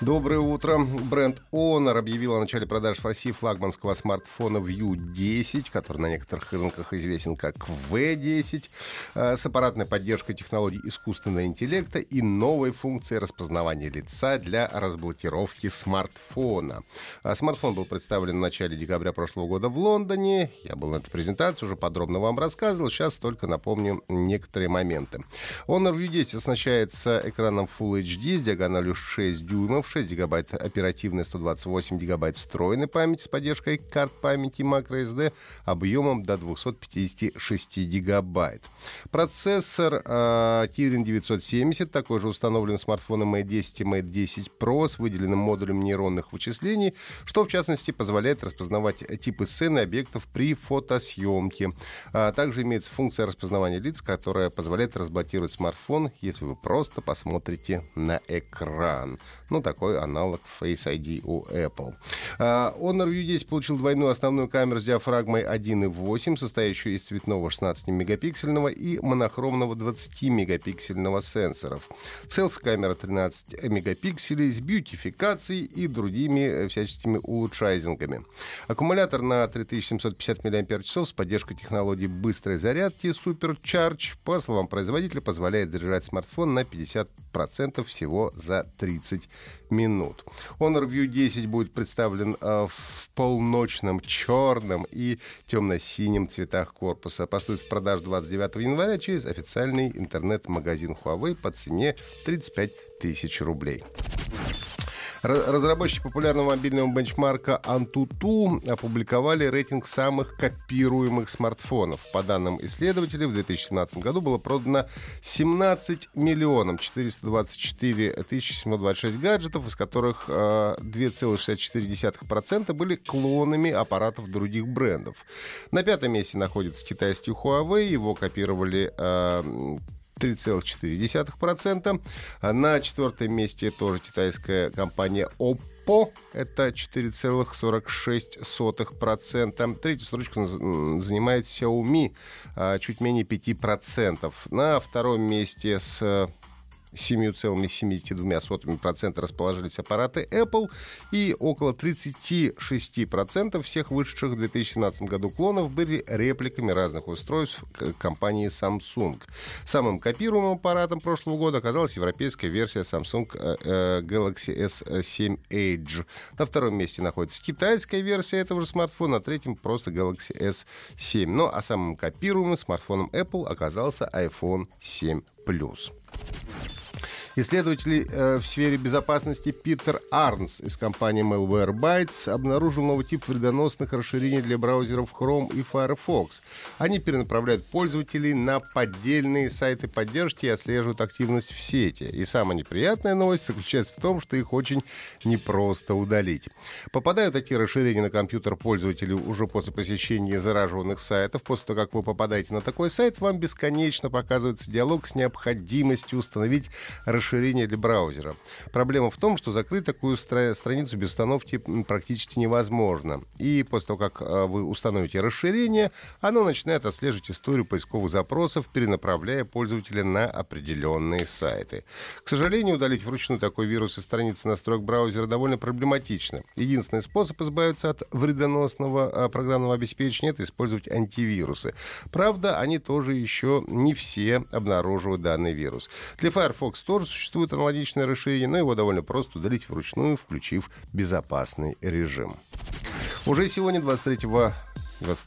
Доброе утро. Бренд Honor объявил о начале продаж в России флагманского смартфона View 10, который на некоторых рынках известен как V10, э, с аппаратной поддержкой технологий искусственного интеллекта и новой функцией распознавания лица для разблокировки смартфона. А смартфон был представлен в начале декабря прошлого года в Лондоне. Я был на этой презентации, уже подробно вам рассказывал. Сейчас только напомню некоторые моменты. Honor View 10 оснащается экраном Full HD с диагональю 6 дюймов, 6 гигабайт оперативной, 128 гигабайт встроенной памяти с поддержкой карт памяти microSD объемом до 256 гигабайт. Процессор э, Kirin 970, такой же установлен в смартфоны Mate 10 и Mate 10 Pro с выделенным модулем нейронных вычислений, что в частности позволяет распознавать типы сцены объектов при фотосъемке. А также имеется функция распознавания лиц, которая позволяет разблокировать смартфон, если вы просто посмотрите на экран. Ну, такой аналог Face ID у Apple. А, Honor View 10 получил двойную основную камеру с диафрагмой 1.8, состоящую из цветного 16-мегапиксельного и монохромного 20-мегапиксельного сенсоров. Селфи-камера 13 мегапикселей с бьютификацией и другими э, всяческими улучшайзингами. Аккумулятор на 3750 мАч с поддержкой технологии быстрой зарядки Supercharge, по словам производителя, позволяет заряжать смартфон на 50% всего за 30 минут. Honor View 10 будет представлен э, в полночном черном и темно-синем цветах корпуса. Поступит в продажу 29 января через официальный интернет-магазин Huawei по цене 35 тысяч рублей. Разработчики популярного мобильного бенчмарка Antutu опубликовали рейтинг самых копируемых смартфонов. По данным исследователей, в 2017 году было продано 17 миллионов 424 тысячи 726 гаджетов, из которых 2,64% были клонами аппаратов других брендов. На пятом месте находится китайский Huawei. Его копировали 3,4%. На четвертом месте тоже китайская компания Oppo. Это 4,46%. Третью строчку занимает Xiaomi, а, чуть менее 5%. На втором месте с 7,72% расположились аппараты Apple, и около 36% всех вышедших в 2017 году клонов были репликами разных устройств компании Samsung. Самым копируемым аппаратом прошлого года оказалась европейская версия Samsung э, э, Galaxy S7 Edge. На втором месте находится китайская версия этого же смартфона, на третьем просто Galaxy S7. Ну а самым копируемым смартфоном Apple оказался iPhone 7 Plus. Исследователи э, в сфере безопасности Питер Арнс из компании Malwarebytes обнаружил новый тип вредоносных расширений для браузеров Chrome и Firefox. Они перенаправляют пользователей на поддельные сайты поддержки и отслеживают активность в сети. И самая неприятная новость заключается в том, что их очень непросто удалить. Попадают такие расширения на компьютер пользователю уже после посещения зараженных сайтов. После того, как вы попадаете на такой сайт, вам бесконечно показывается диалог с необходимостью установить расширение расширение для браузера. Проблема в том, что закрыть такую стра- страницу без установки практически невозможно. И после того, как э, вы установите расширение, оно начинает отслеживать историю поисковых запросов, перенаправляя пользователя на определенные сайты. К сожалению, удалить вручную такой вирус из страницы настроек браузера довольно проблематично. Единственный способ избавиться от вредоносного э, программного обеспечения — это использовать антивирусы. Правда, они тоже еще не все обнаруживают данный вирус. Для Firefox тоже существует аналогичное расширение, но его довольно просто удалить вручную, включив безопасный режим. Уже сегодня, 23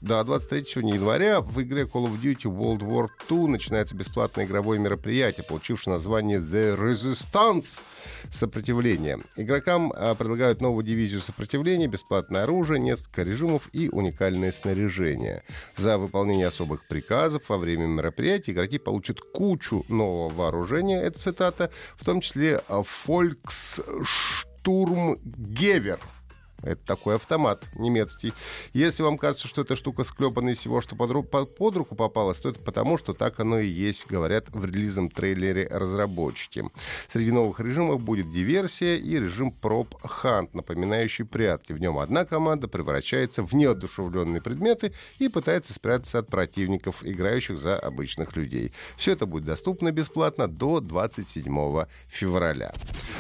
да, 23 января в игре Call of Duty World War II начинается бесплатное игровое мероприятие, получившее название The Resistance — сопротивление. Игрокам а, предлагают новую дивизию сопротивления, бесплатное оружие, несколько режимов и уникальное снаряжение. За выполнение особых приказов во время мероприятия игроки получат кучу нового вооружения, это цитата, в том числе Volkssturmgewehr — Это такой автомат немецкий. Если вам кажется, что эта штука склепана из всего, что под, ру- под, руку попалась, то это потому, что так оно и есть, говорят в релизном трейлере разработчики. Среди новых режимов будет диверсия и режим проб хант, напоминающий прятки. В нем одна команда превращается в неодушевленные предметы и пытается спрятаться от противников, играющих за обычных людей. Все это будет доступно бесплатно до 27 февраля.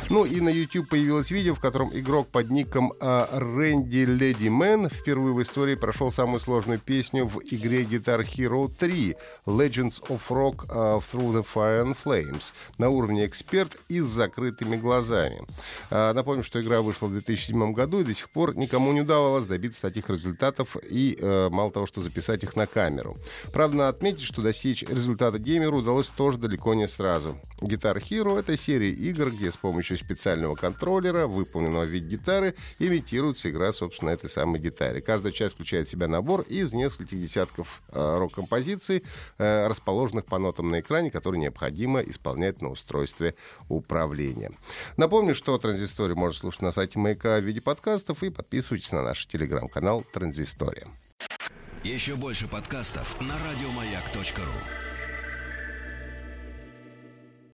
Ну и на YouTube появилось видео, в котором игрок под ником а, Рэнди Леди Мэн впервые в истории прошел самую сложную песню в игре Guitar Hero 3 Legends of Rock а, Through the Fire and Flames на уровне эксперт и с закрытыми глазами. А, Напомню, что игра вышла в 2007 году и до сих пор никому не удавалось добиться таких результатов и мало того, что записать их на камеру. Правда, надо отметить, что достичь результата геймеру удалось тоже далеко не сразу. Guitar Hero — это серия игр, где с помощью специального контроллера, выполненного в виде гитары, имитируется игра, собственно, этой самой гитаре. Каждая часть включает в себя набор из нескольких десятков э, рок-композиций, э, расположенных по нотам на экране, которые необходимо исполнять на устройстве управления. Напомню, что Транзисторию можно слушать на сайте Маяка в виде подкастов и подписывайтесь на наш телеграм-канал Транзистория. Еще больше подкастов на радиомаяк.ру.